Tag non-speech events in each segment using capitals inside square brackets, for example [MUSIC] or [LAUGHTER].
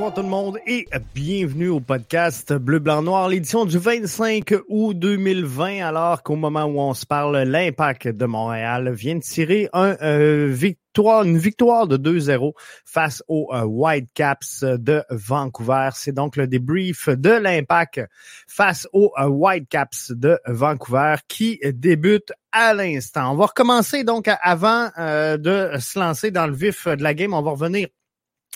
Bonsoir tout le monde et bienvenue au podcast Bleu, Blanc, Noir, l'édition du 25 août 2020, alors qu'au moment où on se parle, l'Impact de Montréal vient de tirer un euh, victoire, une victoire de 2-0 face aux euh, Whitecaps de Vancouver. C'est donc le débrief de l'Impact face aux euh, Whitecaps de Vancouver qui débute à l'instant. On va recommencer donc avant de se lancer dans le vif de la game. On va revenir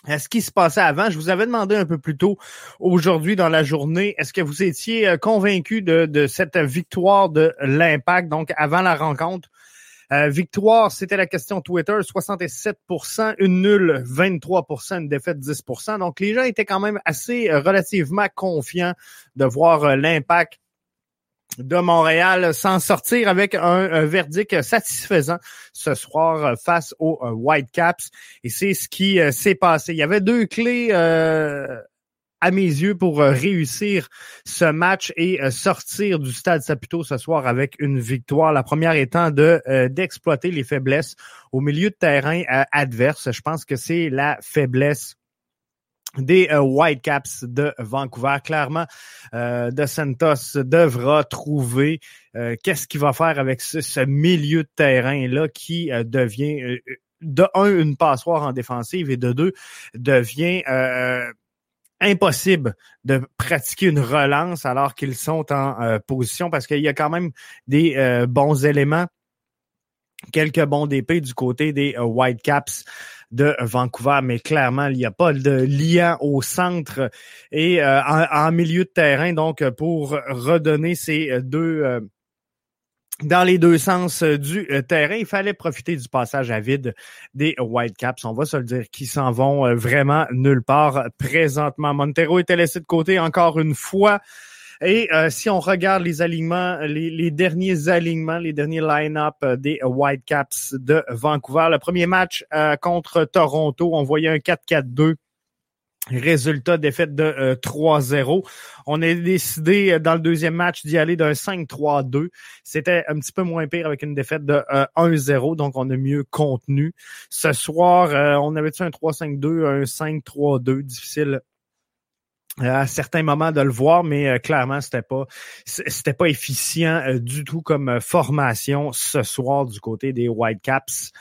à ce qui se passait avant. Je vous avais demandé un peu plus tôt aujourd'hui dans la journée, est-ce que vous étiez euh, convaincu de, de cette victoire de l'impact, donc avant la rencontre? Euh, victoire, c'était la question Twitter, 67% une nulle, 23% une défaite, 10% Donc, les gens étaient quand même assez euh, relativement confiants de voir l'impact de Montréal s'en sortir avec un, verdict satisfaisant ce soir euh, face aux euh, Whitecaps. Et c'est ce qui euh, s'est passé. Il y avait deux clés à mes yeux pour réussir ce match et sortir du stade Saputo ce soir avec une victoire. La première étant de d'exploiter les faiblesses au milieu de terrain adverse. Je pense que c'est la faiblesse des euh, Whitecaps de Vancouver. Clairement, euh, De Santos devra trouver euh, qu'est-ce qu'il va faire avec ce, milieu de terrain-là qui devient, de un, une passoire en défensive et de deux, devient impossible de pratiquer une relance alors qu'ils sont en position parce qu'il y a quand même des bons éléments quelques bons DP du côté des Whitecaps de Vancouver, mais clairement, il n'y a pas de lien au centre et euh, en, milieu de terrain, donc pour redonner ces deux euh, dans les deux sens du euh, terrain. Il fallait profiter du passage à vide des Whitecaps. On va se le dire, qui s'en vont vraiment nulle part présentement. Montero était laissé de côté encore une fois. Et euh, si on regarde les alignements, les, derniers alignements, les derniers line-up euh, des Whitecaps de Vancouver, le premier match euh, contre Toronto, on voyait un 4-4-2. Résultat défaite de 3-0. On a décidé dans le deuxième match d'y aller d'un 5-3-2. C'était un petit peu moins pire avec une défaite de 1-0, donc on a mieux contenu. Ce soir, on avait un 3-5-2, un 5-3-2, difficile à certains moments de le voir, mais euh, clairement, c'était pas c'était pas efficient euh, du tout comme euh, formation ce soir du côté des Whitecaps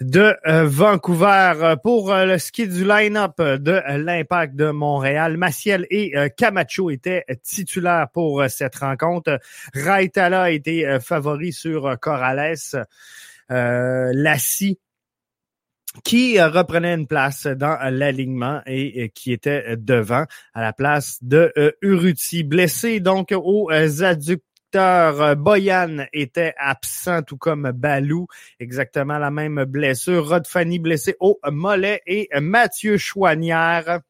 de Vancouver. Pour le ski du line-up de l'Impact de Montréal, Maciel et Camacho étaient titulaires pour cette rencontre. Raitala été favori sur Corrales. Lassie qui euh, reprenait une place dans l'alignement et qui était devant à la place de euh, Uruti. Blessé donc aux adducteurs. Boyan était absent, tout comme Balou. Exactement la même blessure. Rod Fanny blessé au mollet et Mathieu Chouanière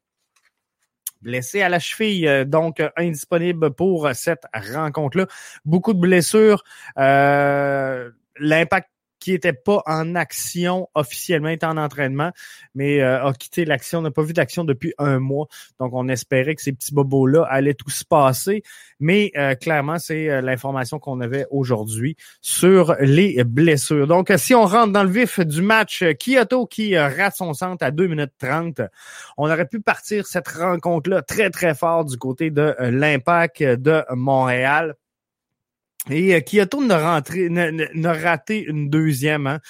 blessé à la cheville, donc indisponible pour cette rencontre-là. Beaucoup de blessures. Euh, L'impact qui était pas en action officiellement, était en entraînement, mais euh, a quitté l'action, n'a pas vu d'action depuis un mois. Donc, on espérait que ces petits bobos-là allaient tout se passer. Mais euh, clairement, c'est euh, l'information qu'on avait aujourd'hui sur les blessures. Donc, si on rentre dans le vif du match, Kyoto qui rate son centre à 2 minutes 30, on aurait pu partir cette rencontre-là très, très fort du côté de l'impact de Montréal. Et euh, Kyoto n'a raté une deuxième. Hein.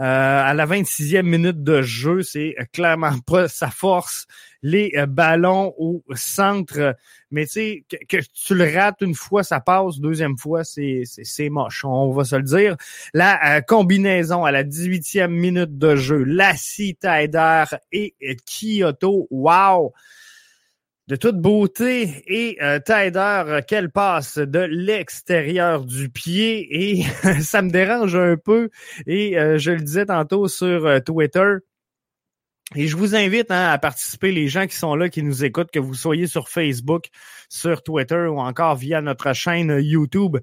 Euh, à la 26e minute de jeu, c'est clairement pas sa force. Les euh, ballons au centre, mais tu sais, que, tu le rates une fois, ça passe, deuxième fois, c'est, c'est, moche, on va se le dire. La combinaison à la 18e minute de jeu, Lassie, Taider et Kyoto, wow! De toute beauté et euh, Tider qu'elle passe de l'extérieur du pied et [LAUGHS] ça me dérange un peu et euh, je le disais tantôt sur euh, Twitter Et je vous invite hein, à participer, les gens qui sont là, qui nous écoutent, que vous soyez sur Facebook, sur Twitter ou encore via notre chaîne YouTube.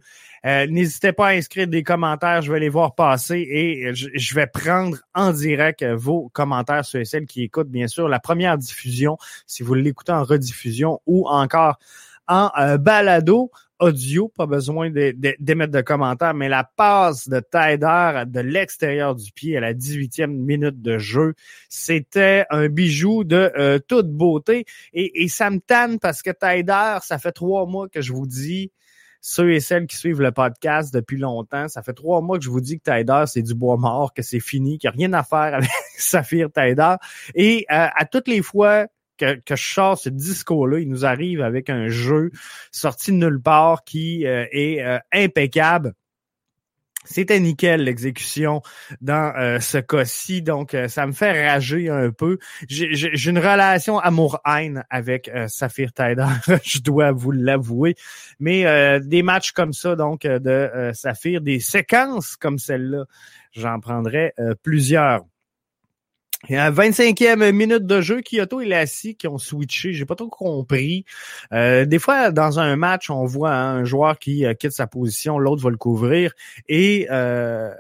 Euh, n'hésitez pas à inscrire des commentaires, je vais les voir passer et je, vais prendre en direct vos commentaires sur celles qui écoutent, bien sûr, la première diffusion, si vous l'écoutez en rediffusion ou encore en euh, balado audio, pas besoin d'émettre de, commentaires, mais la passe de Tider de l'extérieur du pied à la 18e minute de jeu, c'était un bijou de euh, toute beauté. Et, ça me tanne parce que Tider, ça fait trois mois que je vous dis, ceux et celles qui suivent le podcast depuis longtemps, ça fait trois mois que je vous dis que Tider, c'est du bois mort, que c'est fini, qu'il n'y a rien à faire avec [LAUGHS] Saphir Tider. Et euh, à toutes les fois que, je sors ce discours-là, il nous arrive avec un jeu sorti de nulle part qui euh, est euh, impeccable. C'était nickel l'exécution dans euh, ce cas-ci, donc ça me fait rager un peu. J'ai une relation amour-haine avec Saphir Tider, [LAUGHS] je dois vous l'avouer. Mais des matchs comme ça, donc de Saphir, des séquences comme celle-là, j'en prendrais plusieurs. A 25e minute de jeu, Kyoto et Lassie qui ont switché. J'ai pas trop compris. Euh, des fois, dans un match, on voit un joueur qui euh, quitte sa position, l'autre va le couvrir et euh,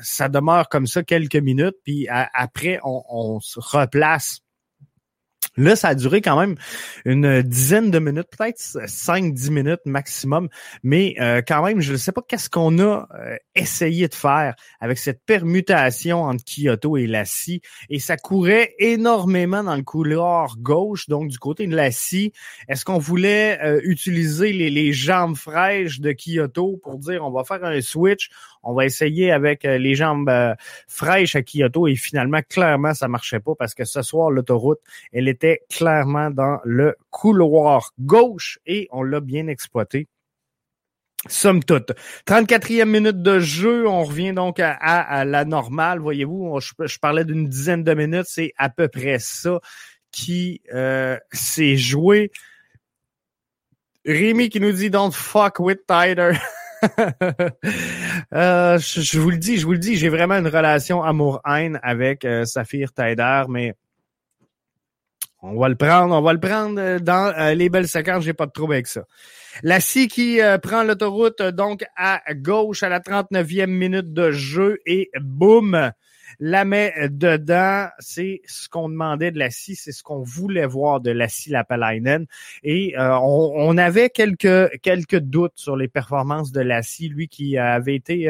ça demeure comme ça quelques minutes. Puis après, on se replace Là, ça a duré quand même une dizaine de minutes, peut-être 5-10 minutes maximum. Mais euh, quand même, je ne sais pas qu'est-ce qu'on a euh, essayé de faire avec cette permutation entre Kyoto et Lassie. Et ça courait énormément dans le couloir gauche, donc du côté de Lassie. Est-ce qu'on voulait euh, utiliser les, les, jambes fraîches de Kyoto pour dire on va faire un switch, on va essayer avec les jambes fraîches à Kyoto et finalement, clairement, ça marchait pas parce que ce soir, l'autoroute, elle était clairement dans le couloir gauche et on l'a bien exploité. Somme toute. 34e minute de jeu, on revient donc à, la normale. Voyez-vous, je, parlais d'une dizaine de minutes, c'est à peu près ça qui euh, s'est joué. Rémi qui nous dit Don't fuck with Tider. [LAUGHS] [LAUGHS] Euh, je, vous le dis, je vous le dis, j'ai vraiment une relation amour-haine avec euh, Saphir Tider, mais on va le prendre, on va le prendre euh, dans euh, les belles séquences, j'ai pas de trouble avec ça. La scie qui prend l'autoroute donc à gauche à la 39e minute de jeu et boum, la met dedans. C'est ce qu'on demandait de la scie, c'est ce qu'on voulait voir de la scie Lapalainen. Et on, avait quelques quelques doutes sur les performances de la scie, lui qui avait été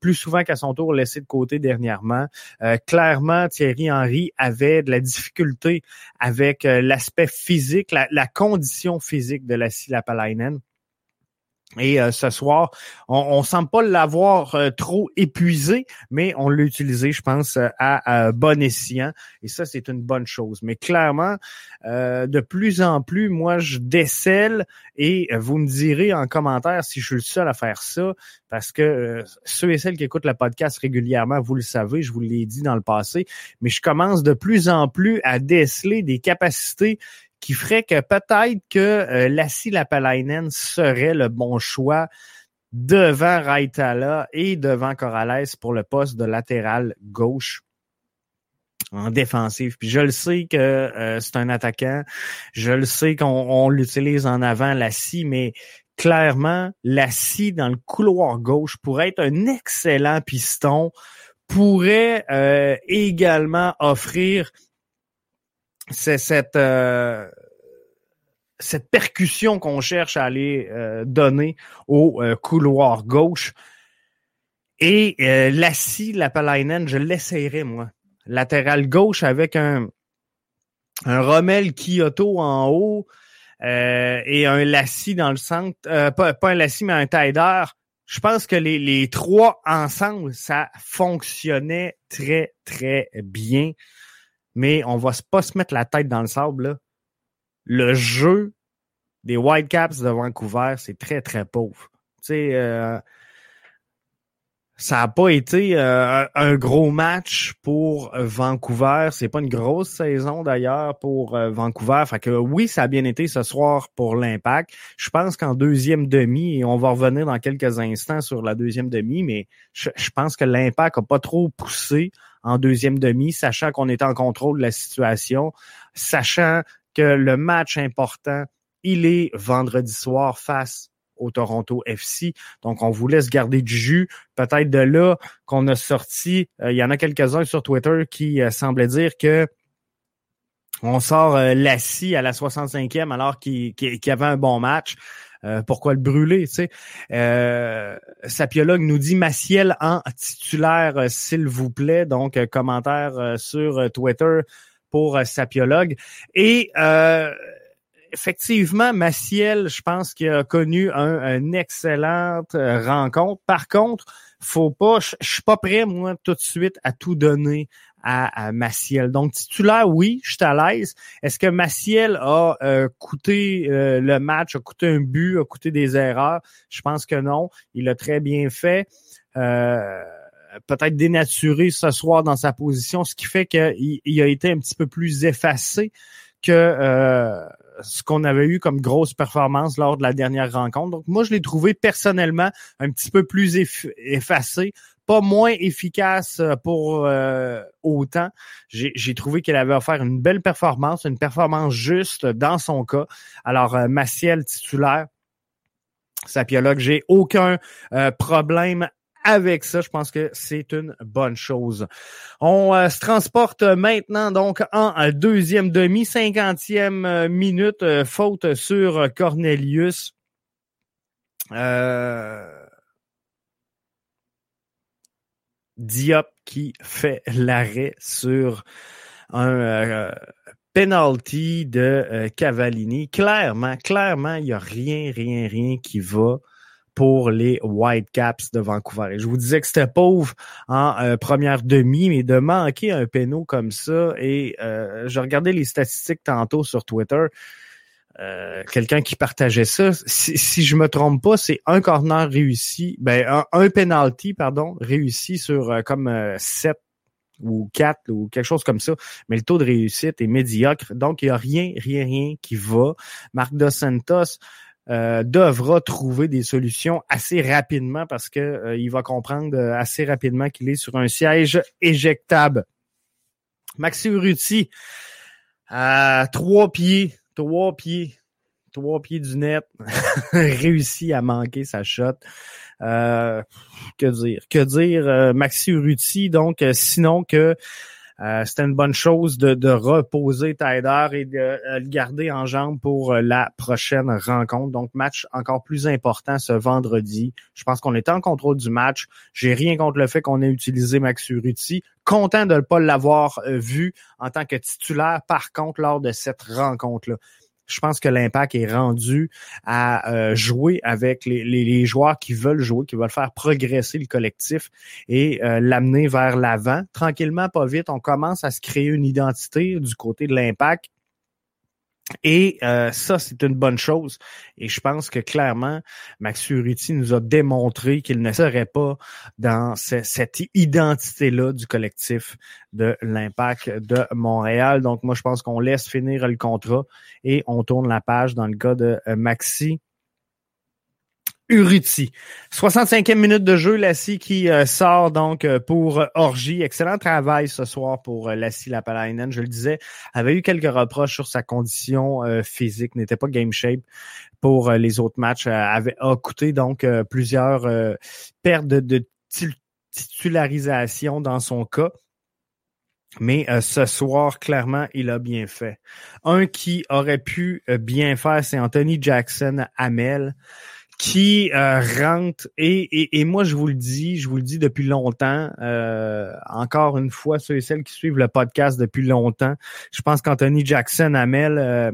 plus souvent qu'à son tour laissé de côté dernièrement. Euh, clairement, Thierry Henry avait de la difficulté avec euh, l'aspect physique, la, la, condition physique de la Lapalainen. Et euh, ce soir, on, ne semble pas l'avoir euh, trop épuisé, mais on l'a utilisé, je pense, à, bon escient. Et ça, c'est une bonne chose. Mais clairement, euh, de plus en plus, moi, je décèle et vous me direz en commentaire si je suis le seul à faire ça, parce que ceux et celles qui écoutent le podcast régulièrement, vous le savez, je vous l'ai dit dans le passé, mais je commence de plus en plus à déceler des capacités qui ferait que peut-être que euh, Lassie Lapalainen serait le bon choix devant Raitala et devant Corrales pour le poste de latéral gauche en défensive. Puis je le sais que euh, c'est un attaquant, je le sais qu'on l'utilise en avant, Lassie, mais clairement, Lassie dans le couloir gauche pourrait être un excellent piston, pourrait euh, également offrir c'est cette euh, cette percussion qu'on cherche à aller euh, donner au euh, couloir gauche. Et Lassie Lapalainen, je l'essayerai, moi. Latéral gauche avec un, un Rommel Kyoto en haut et un Lassie dans le centre. pas, pas un Lassie, mais un Tider. Je pense que les, les trois ensemble, ça fonctionnait très, très bien mais on va pas se mettre la tête dans le sable. Le jeu des Whitecaps de Vancouver, c'est très, très pauvre. Tu sais, euh, ça n'a pas été euh, un gros match pour Vancouver. C'est pas une grosse saison d'ailleurs pour euh, Vancouver. Fait que oui, ça a bien été ce soir pour l'Impact. Je pense qu'en deuxième demi, et on va revenir dans quelques instants sur la deuxième demi, mais je, je pense que l'Impact a pas trop poussé en deuxième demi, sachant qu'on était en contrôle de la situation, sachant que le match important, il est vendredi soir face au Toronto FC. Donc, on vous laisse garder du jus. Peut-être de là qu'on a sorti, euh, il y en a quelques-uns sur Twitter qui euh, semblaient dire que on sort euh, à la 65e alors qu'il y avait un bon match. Euh, pourquoi le brûler, tu sais? Euh, Sapiologue nous dit Maciel en titulaire, euh, s'il vous plaît. Donc, commentaire sur Twitter pour Sapiologue. Et effectivement, Maciel, je pense qu'il a connu un, une excellente rencontre. Par contre, faut pas, je suis pas prêt, moi, tout de suite à tout donner à, Maciel. Donc, titulaire, oui, je suis à l'aise. Est-ce que Maciel a euh, coûté euh, le match, a coûté un but, a coûté des erreurs? Je pense que non. Il a très bien fait. Euh, peut-être dénaturé ce soir dans sa position, ce qui fait qu'il il a été un petit peu plus effacé que ce qu'on avait eu comme grosse performance lors de la dernière rencontre. Donc moi, je l'ai trouvé personnellement un petit peu plus effacé pas moins efficace euh, pour euh, autant. J'ai trouvé qu'elle avait offert une belle performance, une performance juste dans son cas. Alors, euh, Maciel titulaire, Sapiologue, j'ai aucun problème avec ça. Je pense que c'est une bonne chose. On se transporte maintenant donc en deuxième demi, cinquantième minute, faute sur Cornelius. Euh, Diop qui fait l'arrêt sur un euh, penalty de euh, Cavallini. Clairement, clairement, il n'y a rien, rien, rien qui va pour les Whitecaps de Vancouver. Et je vous disais que c'était pauvre en euh, première demi, mais de manquer un péno comme ça, et je regardais les statistiques tantôt sur Twitter, euh, quelqu'un qui partageait ça. Si, si je me trompe pas, c'est un corner réussi, ben un, penalty pardon réussi sur euh, comme euh, 7 ou 4 ou quelque chose comme ça, mais le taux de réussite est médiocre. Donc il y a rien, rien, rien qui va. Marc Dos Santos euh, devra trouver des solutions assez rapidement parce que il va comprendre assez rapidement qu'il est sur un siège éjectable. Maxi Urruti à trois pieds trois pieds, trois pieds du net, [LAUGHS] réussi à manquer sa shot. Euh, que dire? Que dire? Euh, Maxi Urruti, donc, euh, sinon que c'était une bonne chose de, reposer Tyder et de le garder en jambe pour la prochaine rencontre. Donc, match encore plus important ce vendredi. Je pense qu'on est en contrôle du match. J'ai rien contre le fait qu'on ait utilisé Urruti. Content de ne pas l'avoir vu en tant que titulaire, par contre, lors de cette rencontre-là je pense que l'impact est rendu à euh, jouer avec les, joueurs qui veulent jouer, qui veulent faire progresser le collectif et euh, l'amener vers l'avant. Tranquillement, pas vite, on commence à se créer une identité du côté de l'impact et euh, ça, c'est une bonne chose. Et je pense que clairement, Max Uriti nous a démontré qu'il ne serait pas dans cette identité-là du collectif de l'impact de Montréal. Donc moi, je pense qu'on laisse finir le contrat et on tourne la page dans le cas de euh, Maxi Uruti. 65e minute de jeu, Lassie qui euh, sort donc euh, pour Orgie. Excellent travail ce soir pour euh, Lassie Lapalainen. Je le disais, avait eu quelques reproches sur sa condition physique, n'était pas game shape pour les autres matchs. avait a coûté donc plusieurs pertes de, titularisation dans son cas. Mais ce soir, clairement, il a bien fait. Un qui aurait pu bien faire, c'est Anthony Jackson Amel qui euh, rentre et, et, moi je vous le dis, je vous le dis depuis longtemps, euh, encore une fois ceux et celles qui suivent le podcast depuis longtemps, je pense qu'Anthony Jackson Amel euh,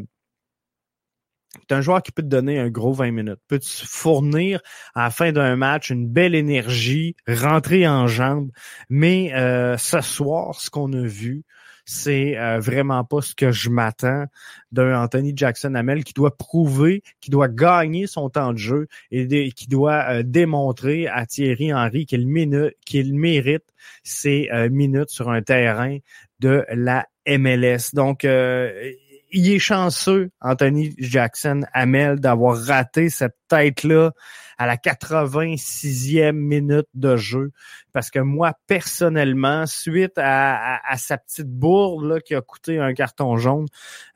c'est un joueur qui peut te donner un gros 20 minutes, peut te fournir à la fin d'un match une belle énergie, rentrer en jambes, mais euh, ce soir, ce qu'on a vu, c'est euh, vraiment pas ce que je m'attends d'un Anthony Jackson Hamel qui doit prouver, qui doit gagner son temps de jeu et qui doit euh, démontrer à Thierry Henry qu'il mérite ses euh, minutes sur un terrain de la MLS. Donc il est chanceux, Anthony Jackson Hamel, d'avoir raté cette tête-là à la 86e minute de jeu. Parce que moi, personnellement, suite à, sa petite bourde là, qui a coûté un carton jaune,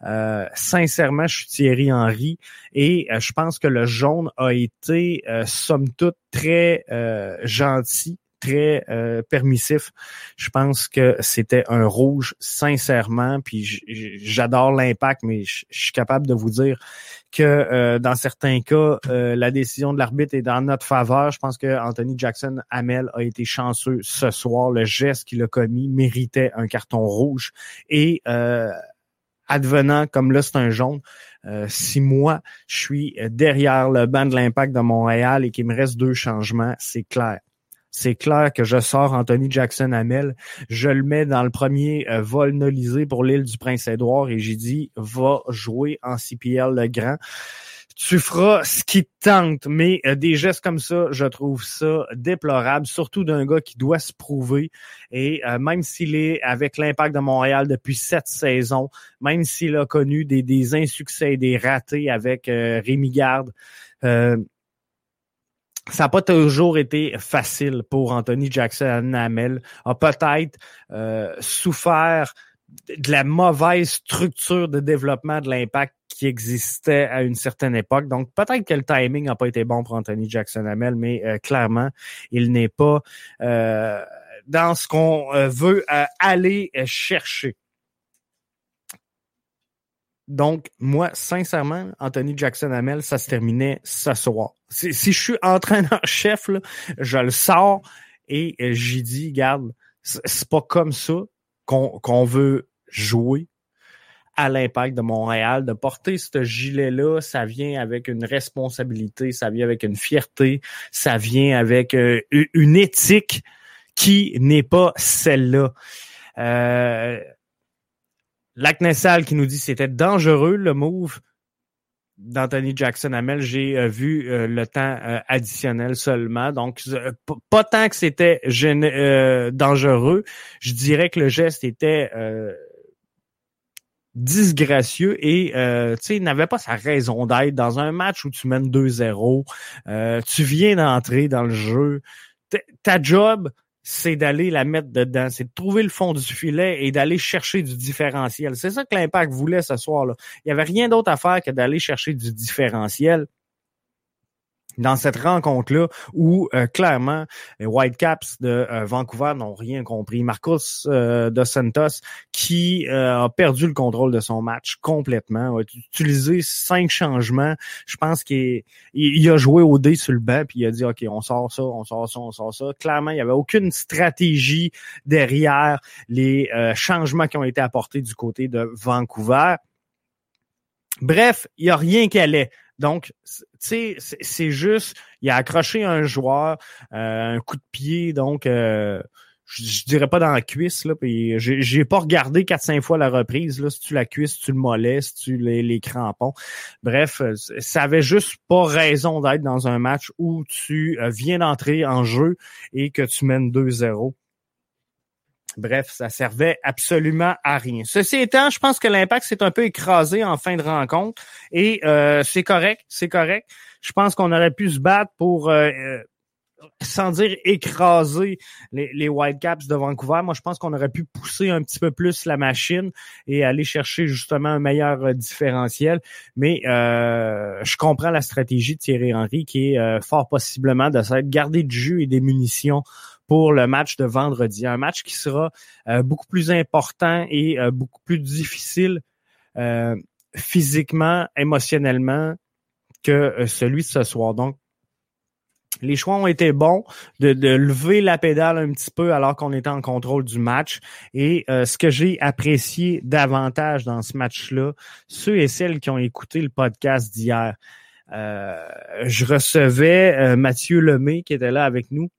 euh, sincèrement, je suis Thierry Henry et euh, je pense que le jaune a été, euh, somme toute, très gentil très euh, permissif. Je pense que c'était un rouge, sincèrement. Puis j'adore l'impact, mais je suis capable de vous dire que euh, dans certains cas, euh, la décision de l'arbitre est dans notre faveur. Je pense que Anthony Jackson Hamel a été chanceux ce soir. Le geste qu'il a commis méritait un carton rouge. Et advenant comme là c'est un jaune, si moi je suis derrière le banc de l'impact de Montréal et qu'il me reste deux changements, c'est clair c'est clair que je sors Anthony Jackson Hamel, je le mets dans le premier euh, vol nolisé pour l'île du Prince-Édouard et j'ai dit va jouer en CPL le grand. Tu feras ce qui te tente, mais euh, des gestes comme ça, je trouve ça déplorable, surtout d'un gars qui doit se prouver. Et euh, même s'il est avec l'impact de Montréal depuis sept saisons, même s'il a connu des, des insuccès et des ratés avec Rémi Garde, ça n'a pas toujours été facile pour Anthony Jackson Hamel. A peut-être euh, souffert de la mauvaise structure de développement de l'impact qui existait à une certaine époque. Donc peut-être que le timing n'a pas été bon pour Anthony Jackson Hamel, mais euh, clairement, il n'est pas euh, dans ce qu'on veut aller chercher. Donc, moi, sincèrement, Anthony Jackson Hamel, ça se terminait ce soir. Si, je suis entraîneur-chef, je le sors et euh, j'ai dit, garde, c'est pas comme ça qu'on veut jouer à l'impact de Montréal. De porter ce gilet-là, ça vient avec une responsabilité, ça vient avec une fierté, ça vient avec euh, une éthique qui n'est pas celle-là. Euh, Lac Nessal qui nous dit c'était dangereux le move d'Anthony Jackson Hamel. J'ai euh, vu euh, le temps euh, additionnel seulement. Donc, pas tant que c'était dangereux. Je dirais que le geste était disgracieux et sais, il n'avait pas sa raison d'être dans un match où tu mènes 2-0. tu viens d'entrer dans le jeu. ta job, c'est d'aller la mettre dedans, c'est de trouver le fond du filet et d'aller chercher du différentiel. C'est ça que l'impact voulait ce soir-là. Il n'y avait rien d'autre à faire que d'aller chercher du différentiel dans cette rencontre-là où euh, clairement les Whitecaps de euh, Vancouver n'ont rien compris. Marcos euh, dos Santos qui euh, a perdu le contrôle de son match complètement, a utilisé cinq changements. Je pense qu'il il a joué au dé sur le banc puis il a dit OK, on sort ça, on sort ça, on sort ça. Clairement, il n'y avait aucune stratégie derrière les changements qui ont été apportés du côté de Vancouver. Bref, il n'y a rien qui allait. Donc, tu sais, c'est juste, il a accroché un joueur, euh, un coup de pied, donc euh, je, dirais pas dans la cuisse, là, puis j'ai pas regardé 4-5 fois la reprise, là, si tu la cuisse, si tu le mollet, si tu les, les crampons. Bref, euh, ça avait juste pas raison d'être dans un match où tu viens d'entrer en jeu et que tu mènes 2-0. Bref, ça servait absolument à rien. Ceci étant, je pense que l'impact s'est un peu écrasé en fin de rencontre et euh, c'est correct, c'est correct. Je pense qu'on aurait pu se battre pour euh, euh, sans dire écraser les, les Whitecaps de Vancouver, moi je pense qu'on aurait pu pousser un petit peu plus la machine et aller chercher justement un meilleur différentiel. Mais je comprends la stratégie de Thierry Henry qui est fort possiblement de gardé du jus et des munitions pour le match de vendredi. Un match qui sera euh, beaucoup plus important et euh, beaucoup plus difficile euh, physiquement, émotionnellement que celui de ce soir. Donc, les choix ont été bons de, lever la pédale un petit peu alors qu'on était en contrôle du match. Et ce que j'ai apprécié davantage dans ce match-là, ceux et celles qui ont écouté le podcast d'hier, je recevais Mathieu Lemay qui était là avec nous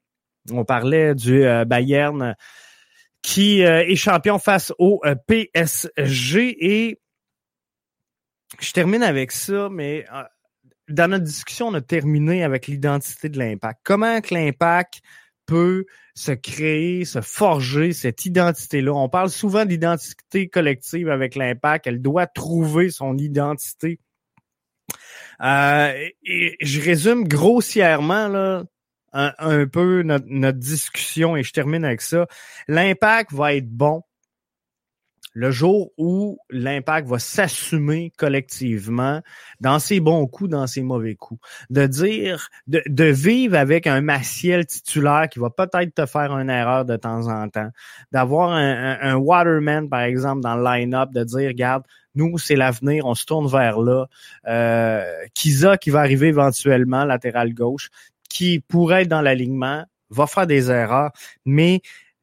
on parlait du euh, Bayern qui euh, est champion face au euh, PSG et je termine avec ça, mais dans notre discussion, on a terminé avec l'identité de l'impact. Comment l'impact peut se créer, se forger cette identité-là? On parle souvent d'identité collective avec l'impact. Elle doit trouver son identité. Et je résume grossièrement un, peu notre, notre, discussion et je termine avec ça. L'impact va être bon le jour où l'impact va s'assumer collectivement dans ses bons coups, dans ses mauvais coups, de dire, de, de vivre avec un Maciel titulaire qui va peut-être te faire une erreur de temps en temps, d'avoir un, un, Waterman, par exemple, dans le line-up, de dire, regarde, nous, c'est l'avenir, on se tourne vers là. Euh, Kiza qui va arriver éventuellement, latéral gauche, qui pourrait être dans l'alignement, va faire des erreurs, mais,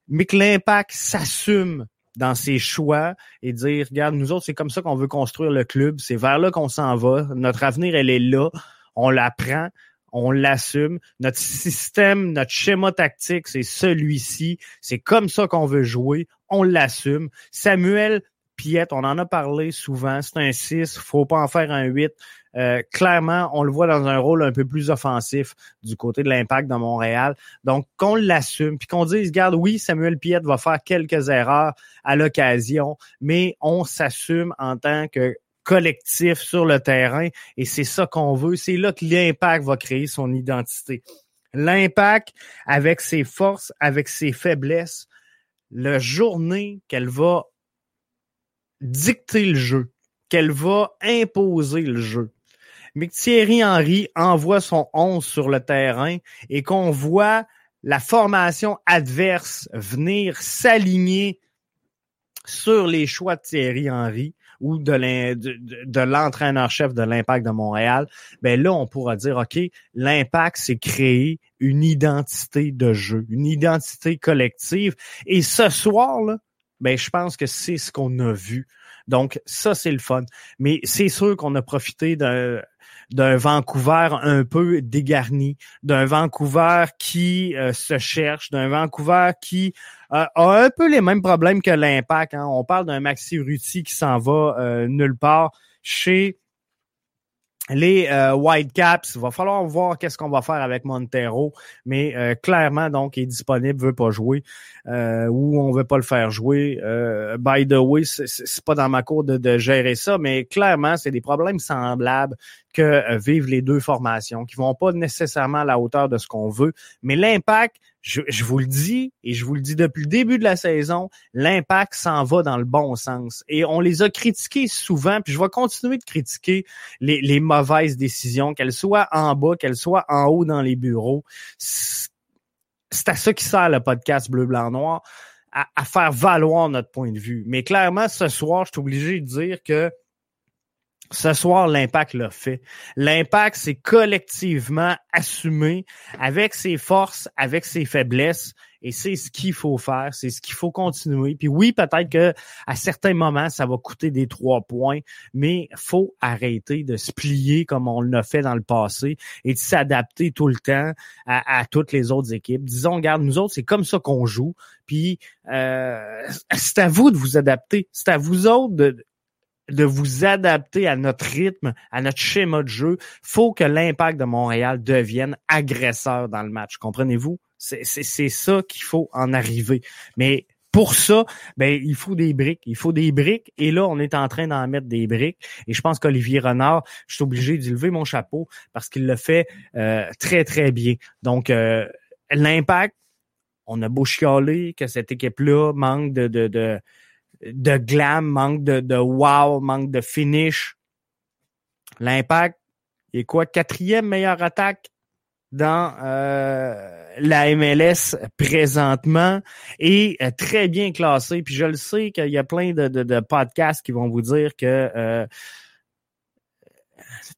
mais que l'impact s'assume dans ses choix et dire, regarde, nous autres, c'est comme ça qu'on veut construire le club, c'est vers là qu'on s'en va, notre avenir, elle est là, on la prend, on l'assume, notre système, notre schéma tactique, c'est celui-ci, c'est comme ça qu'on veut jouer, on l'assume. Samuel Piette, on en a parlé souvent, c'est un 6, faut pas en faire un 8. Euh, clairement, on le voit dans un rôle un peu plus offensif du côté de l'impact de Montréal. Donc, qu'on l'assume, puis qu'on dise, regarde, oui, Samuel Piette va faire quelques erreurs à l'occasion, mais on s'assume en tant que collectif sur le terrain et c'est ça qu'on veut. C'est là que l'impact va créer son identité. L'impact, avec ses forces, avec ses faiblesses, la journée qu'elle va dicter le jeu, qu'elle va imposer le jeu, mais que Thierry Henry envoie son 11 sur le terrain et qu'on voit la formation adverse venir s'aligner sur les choix de Thierry Henry ou de l'entraîneur-chef de l'Impact de Montréal, ben là, on pourra dire, OK, l'Impact, c'est créer une identité de jeu, une identité collective. Et ce soir, là, ben, je pense que c'est ce qu'on a vu. Donc, ça, c'est le fun. Mais c'est sûr qu'on a profité d'un d'un Vancouver un peu dégarni, d'un Vancouver qui euh, se cherche, d'un Vancouver qui euh, a un peu les mêmes problèmes que l'Impact. Hein. On parle d'un Maxi Ruti qui s'en va euh, nulle part chez les euh, Whitecaps, il va falloir voir qu'est-ce qu'on va faire avec Montero, mais euh, clairement donc il est disponible, veut pas jouer euh, ou on veut pas le faire jouer. Euh, by the way, c'est pas dans ma cour de, de gérer ça, mais clairement c'est des problèmes semblables que vivent les deux formations, qui vont pas nécessairement à la hauteur de ce qu'on veut, mais l'impact je, vous le dis, et je vous le dis depuis le début de la saison, l'impact s'en va dans le bon sens. Et on les a critiqués souvent, puis je vais continuer de critiquer les, mauvaises décisions, qu'elles soient en bas, qu'elles soient en haut dans les bureaux. C'est à ça qui sert le podcast Bleu, Blanc, Noir, à, à faire valoir notre point de vue. Mais clairement, ce soir, je suis obligé de dire que ce soir, l'impact l'a fait. L'impact, c'est collectivement assumé avec ses forces, avec ses faiblesses, et c'est ce qu'il faut faire, c'est ce qu'il faut continuer. Puis oui, peut-être que à certains moments, ça va coûter des trois points, mais faut arrêter de se plier comme on l'a fait dans le passé et de s'adapter tout le temps à, toutes les autres équipes. Disons, regarde, nous autres, c'est comme ça qu'on joue. Puis euh, c'est à vous de vous adapter. C'est à vous autres de, de vous adapter à notre rythme, à notre schéma de jeu. faut que l'impact de Montréal devienne agresseur dans le match. Comprenez-vous? C'est ça qu'il faut en arriver. Mais pour ça, ben, il faut des briques. Il faut des briques. Et là, on est en train d'en mettre des briques. Et je pense qu'Olivier Renard, je suis obligé d'y lever mon chapeau parce qu'il le fait euh, très, très bien. Donc, euh, l'impact, on a beau chialer que cette équipe-là manque de, de, de de glam, manque de, de wow, manque de finish. L'impact est quoi? Quatrième meilleure attaque dans euh, la MLS présentement et euh, très bien classé. Puis je le sais qu'il y a plein de, de, de, podcasts qui vont vous dire que euh,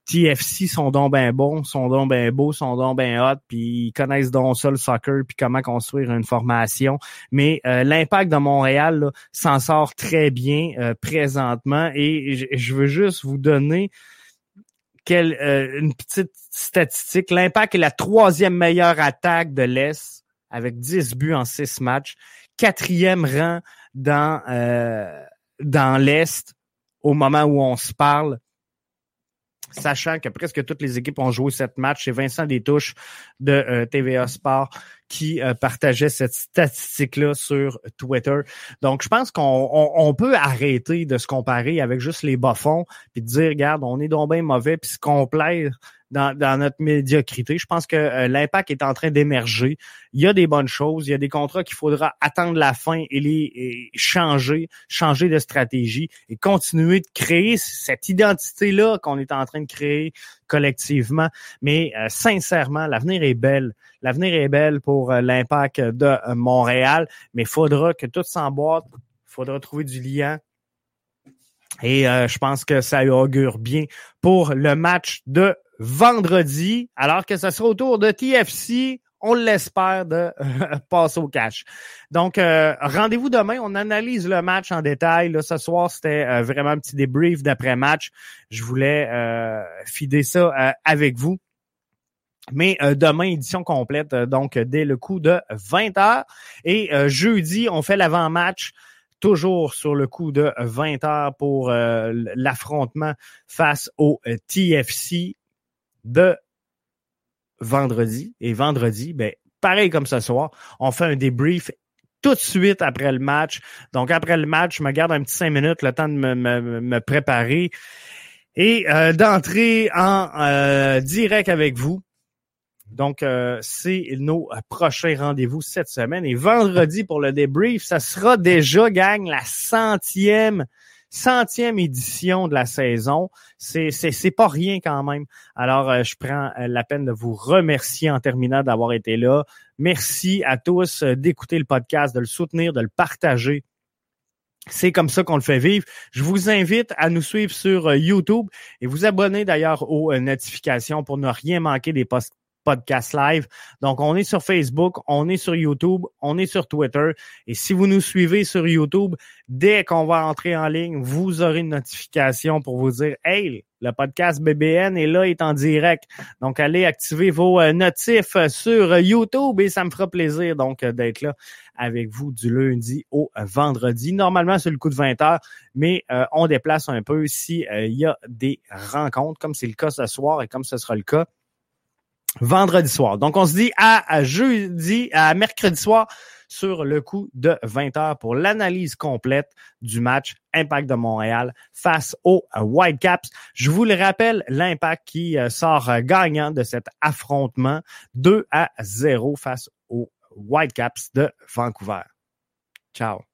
TFC sont donc ben bons, sont donc ben beaux, sont donc ben hot, puis ils connaissent donc ça le soccer, puis comment construire une formation. Mais euh, l'impact de Montréal s'en sort très bien euh, présentement et je veux juste vous donner euh, une petite statistique. L'impact est la troisième meilleure attaque de l'Est avec 10 buts en 6 matchs. Quatrième rang dans, dans l'Est au moment où on se parle sachant que presque toutes les équipes ont joué cette match. C'est Vincent Détouche de euh, TVA Sport qui euh, partageait cette statistique-là sur Twitter. Donc, je pense qu'on peut arrêter de se comparer avec juste les bas fonds puis de dire, regarde, on est donc bien mauvais puis se complaire dans, notre médiocrité. Je pense que euh, l'impact est en train d'émerger. Il y a des bonnes choses, il y a des contrats qu'il faudra attendre la fin et les changer, changer de stratégie et continuer de créer cette identité-là qu'on est en train de créer collectivement. Mais euh, sincèrement, l'avenir est belle. L'avenir est belle pour euh, l'impact de Montréal, mais il faudra que tout s'emboîte. Il faudra trouver du lien et je pense que ça augure bien pour le match de vendredi, alors que ce sera au tour de TFC, on l'espère, de [LAUGHS] passer au cash. Donc, euh, rendez-vous demain. On analyse le match en détail. Là, ce soir, c'était euh, vraiment un petit débrief d'après-match. Je voulais euh, fider ça euh, avec vous. Mais demain, édition complète, donc dès le coup de 20 heures. Et jeudi, on fait l'avant-match toujours sur le coup de 20 heures pour l'affrontement face au TFC de vendredi. Et vendredi, ben, pareil comme ce soir, on fait un débrief tout de suite après le match. Donc, après le match, je me garde un petit cinq minutes, le temps de me, préparer et euh, d'entrer en euh, direct avec vous. Donc, euh, c'est nos prochains rendez-vous cette semaine. Et vendredi pour le débrief, ça sera déjà, gang, la centième centième édition de la saison. C'est, c'est, pas rien quand même. Alors, euh, je prends euh, la peine de vous remercier en terminant d'avoir été là. Merci à tous euh, d'écouter le podcast, de le soutenir, de le partager. C'est comme ça qu'on le fait vivre. Je vous invite à nous suivre sur YouTube et vous abonner d'ailleurs aux notifications pour ne rien manquer des, posts podcast live. Donc, on est sur Facebook, on est sur YouTube, on est sur Twitter. Et si vous nous suivez sur YouTube, dès qu'on va entrer en ligne, vous aurez une notification pour vous dire, hey, le podcast BBN est là, est en direct. Donc, allez activer vos euh, notifs sur YouTube et ça me fera plaisir donc euh, d'être là avec vous du lundi au vendredi. Normalement, c'est le coup de 20 heures, mais euh, on déplace un peu s'il y a des rencontres, comme c'est le cas ce soir et comme ce sera le cas vendredi soir. Donc, on se dit à, jeudi, à mercredi soir sur le coup de 20 heures pour l'analyse complète du match Impact de Montréal face aux Whitecaps. Je vous le rappelle, l'Impact qui euh, sort gagnant de cet affrontement 2 à 0 face aux Whitecaps de Vancouver. Ciao.